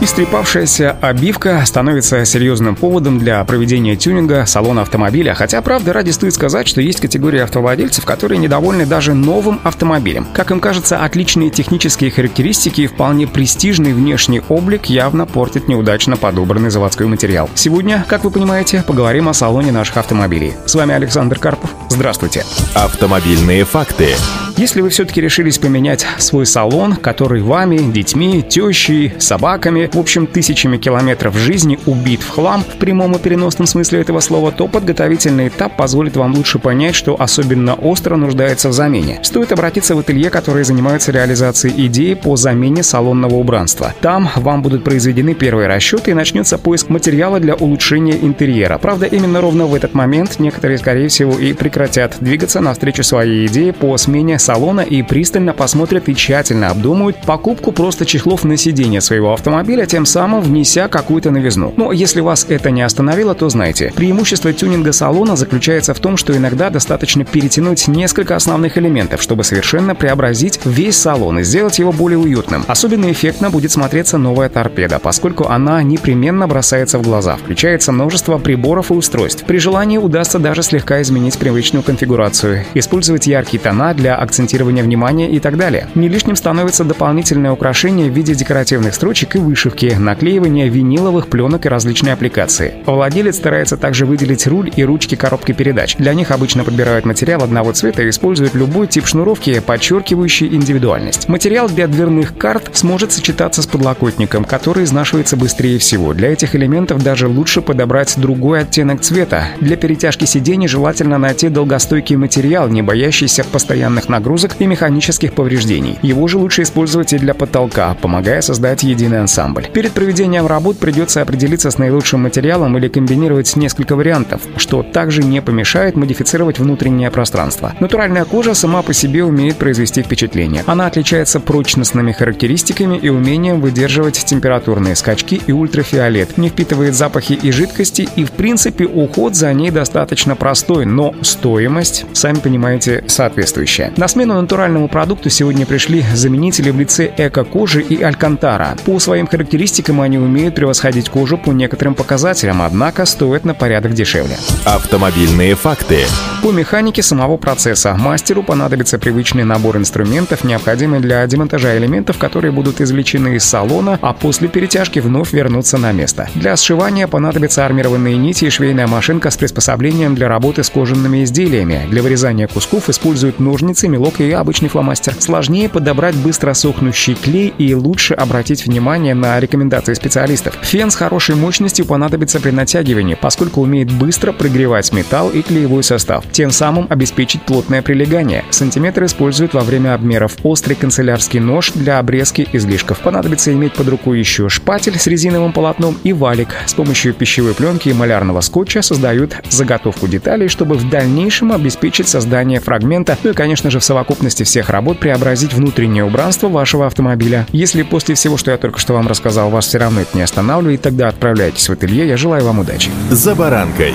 Истрепавшаяся обивка становится серьезным поводом для проведения тюнинга салона автомобиля, хотя, правда, ради стоит сказать, что есть категория автовладельцев, которые недовольны даже новым автомобилем. Как им кажется, отличные технические характеристики и вполне престижный внешний облик явно портит неудачно подобранный заводской материал. Сегодня, как вы понимаете, поговорим о салоне наших автомобилей. С вами Александр Карпов. Здравствуйте. Автомобильные факты. Если вы все-таки решились поменять свой салон, который вами, детьми, тещей, собаками, в общем, тысячами километров жизни убит в хлам в прямом и переносном смысле этого слова, то подготовительный этап позволит вам лучше понять, что особенно остро нуждается в замене. Стоит обратиться в ателье, которые занимаются реализацией идеи по замене салонного убранства. Там вам будут произведены первые расчеты и начнется поиск материала для улучшения интерьера. Правда, именно ровно в этот момент некоторые, скорее всего, и прекратят двигаться навстречу своей идее по смене салона и пристально посмотрят и тщательно обдумают покупку просто чехлов на сиденье своего автомобиля, тем самым внеся какую-то новизну. Но если вас это не остановило, то знайте, преимущество тюнинга салона заключается в том, что иногда достаточно перетянуть несколько основных элементов, чтобы совершенно преобразить весь салон и сделать его более уютным. Особенно эффектно будет смотреться новая торпеда, поскольку она непременно бросается в глаза. Включается множество приборов и устройств. При желании удастся даже слегка изменить привычную конфигурацию, использовать яркие тона для акцентирования акцентирования внимания и так далее. Не лишним становится дополнительное украшение в виде декоративных строчек и вышивки, наклеивание виниловых пленок и различные аппликации. Владелец старается также выделить руль и ручки коробки передач. Для них обычно подбирают материал одного цвета и используют любой тип шнуровки, подчеркивающий индивидуальность. Материал для дверных карт сможет сочетаться с подлокотником, который изнашивается быстрее всего. Для этих элементов даже лучше подобрать другой оттенок цвета. Для перетяжки сидений желательно найти долгостойкий материал, не боящийся постоянных нагрузок нагрузок и механических повреждений. Его же лучше использовать и для потолка, помогая создать единый ансамбль. Перед проведением работ придется определиться с наилучшим материалом или комбинировать несколько вариантов, что также не помешает модифицировать внутреннее пространство. Натуральная кожа сама по себе умеет произвести впечатление. Она отличается прочностными характеристиками и умением выдерживать температурные скачки и ультрафиолет, не впитывает запахи и жидкости и в принципе уход за ней достаточно простой, но стоимость, сами понимаете, соответствующая. На смену натуральному продукту сегодня пришли заменители в лице эко-кожи и алькантара. По своим характеристикам они умеют превосходить кожу по некоторым показателям, однако стоят на порядок дешевле. Автомобильные факты. По механике самого процесса мастеру понадобится привычный набор инструментов, необходимый для демонтажа элементов, которые будут извлечены из салона, а после перетяжки вновь вернутся на место. Для сшивания понадобятся армированные нити и швейная машинка с приспособлением для работы с кожаными изделиями. Для вырезания кусков используют ножницы, мелок мелок и обычный фломастер. Сложнее подобрать быстро сохнущий клей и лучше обратить внимание на рекомендации специалистов. Фен с хорошей мощностью понадобится при натягивании, поскольку умеет быстро прогревать металл и клеевой состав, тем самым обеспечить плотное прилегание. Сантиметр используют во время обмеров. Острый канцелярский нож для обрезки излишков. Понадобится иметь под рукой еще шпатель с резиновым полотном и валик. С помощью пищевой пленки и малярного скотча создают заготовку деталей, чтобы в дальнейшем обеспечить создание фрагмента, ну и, конечно же, в совокупности всех работ преобразить внутреннее убранство вашего автомобиля. Если после всего, что я только что вам рассказал, вас все равно это не останавливает, тогда отправляйтесь в ателье. Я желаю вам удачи. За баранкой.